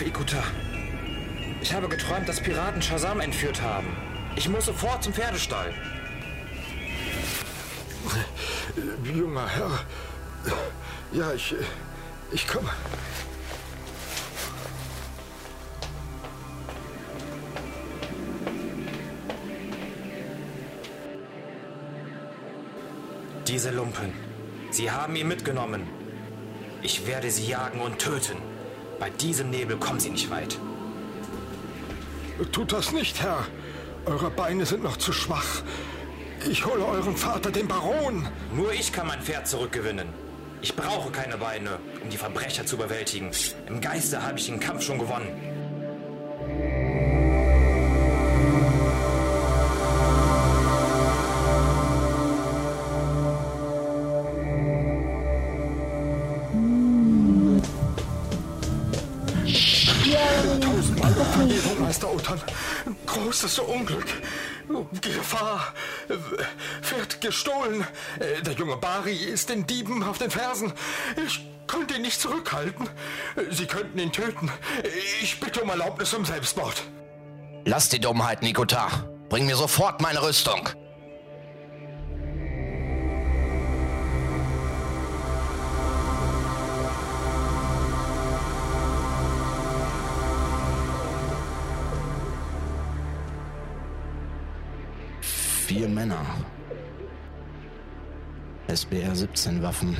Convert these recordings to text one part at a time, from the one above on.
auf, Ikuta. Ich habe geträumt, dass Piraten Shazam entführt haben. Ich muss sofort zum Pferdestall. Junger Herr. Ja, ich. Ich komme. Diese Lumpen. Sie haben ihn mitgenommen. Ich werde sie jagen und töten. Bei diesem Nebel kommen sie nicht weit. Tut das nicht, Herr. Eure Beine sind noch zu schwach. Ich hole euren Vater, den Baron. Nur ich kann mein Pferd zurückgewinnen. Ich brauche keine Beine, um die Verbrecher zu überwältigen. Im Geiste habe ich den Kampf schon gewonnen. Vergebung, Meister Otan. Großes Unglück. Gefahr. Pferd gestohlen. Der junge Bari ist den Dieben auf den Fersen. Ich konnte ihn nicht zurückhalten. Sie könnten ihn töten. Ich bitte um Erlaubnis zum Selbstmord. Lass die Dummheit, Nikota. Bring mir sofort meine Rüstung. Vier Männer. SBR-17 Waffen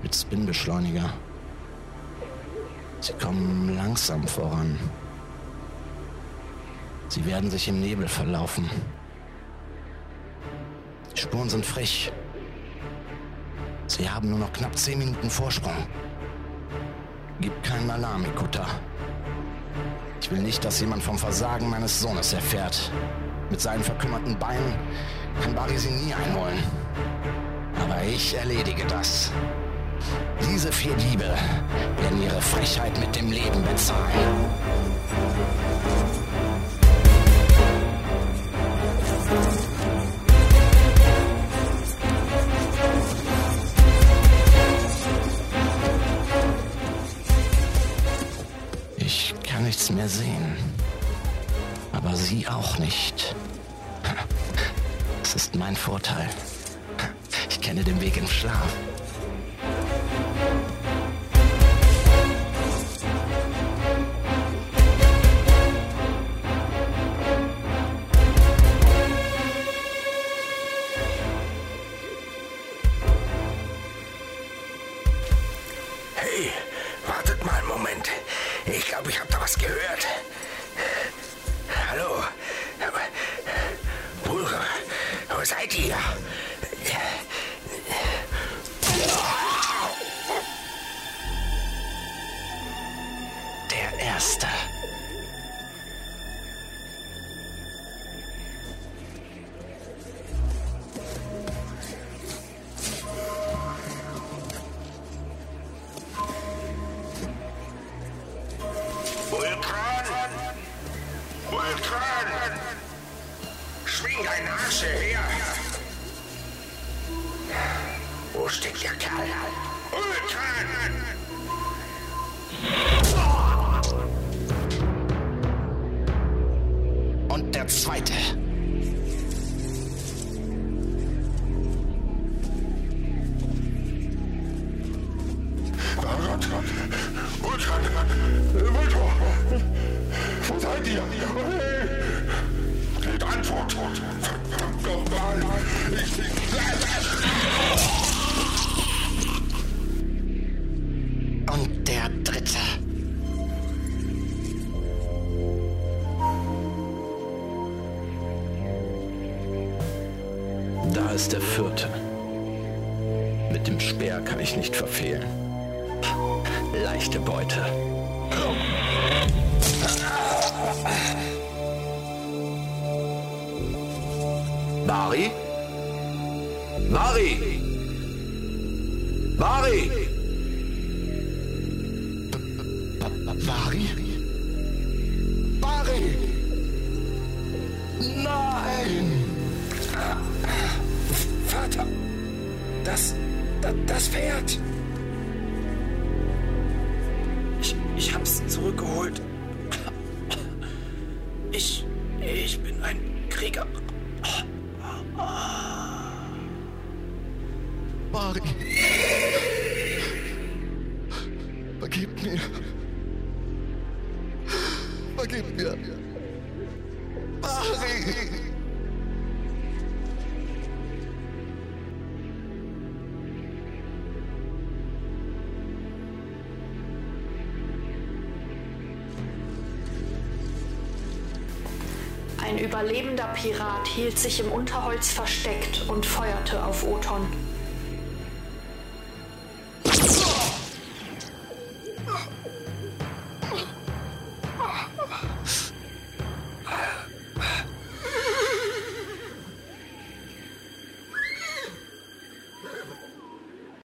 mit Spinbeschleuniger. Sie kommen langsam voran. Sie werden sich im Nebel verlaufen. Die Spuren sind frisch. Sie haben nur noch knapp zehn Minuten Vorsprung. Gib keinen Alarm, Ikuta. Ich will nicht, dass jemand vom Versagen meines Sohnes erfährt. Mit seinen verkümmerten Beinen kann Barry sie nie einholen. Aber ich erledige das. Diese vier Diebe werden ihre Frechheit mit dem Leben bezahlen. Ich kann nichts mehr sehen. Aber sie auch nicht. Das ist mein Vorteil. Ich kenne den Weg im Schlaf. Hey, wartet mal einen Moment. Ich glaube, ich habe da was gehört. Seid ihr? Der Erste. Schwing deinen Arsch her! Wo steckt der Kerl? Vulkan! Und der Zweite. Vulkan! Vulkan! Vulkan! Wo seid ihr? Hey! Antwort! Ich... Und der Dritte. Da ist der Vierte. Mit dem Speer kann ich nicht verfehlen. Leichte Beute. Bari? Bari! Bari! Bari? Bari! Nein! Vater! Das, das, das Pferd! Ich, ich hab's zurückgeholt. Ich. Ich bin ein Krieger. Bari. Vergib mir. Vergib mir. Bari. Ein überlebender Pirat hielt sich im Unterholz versteckt und feuerte auf Oton.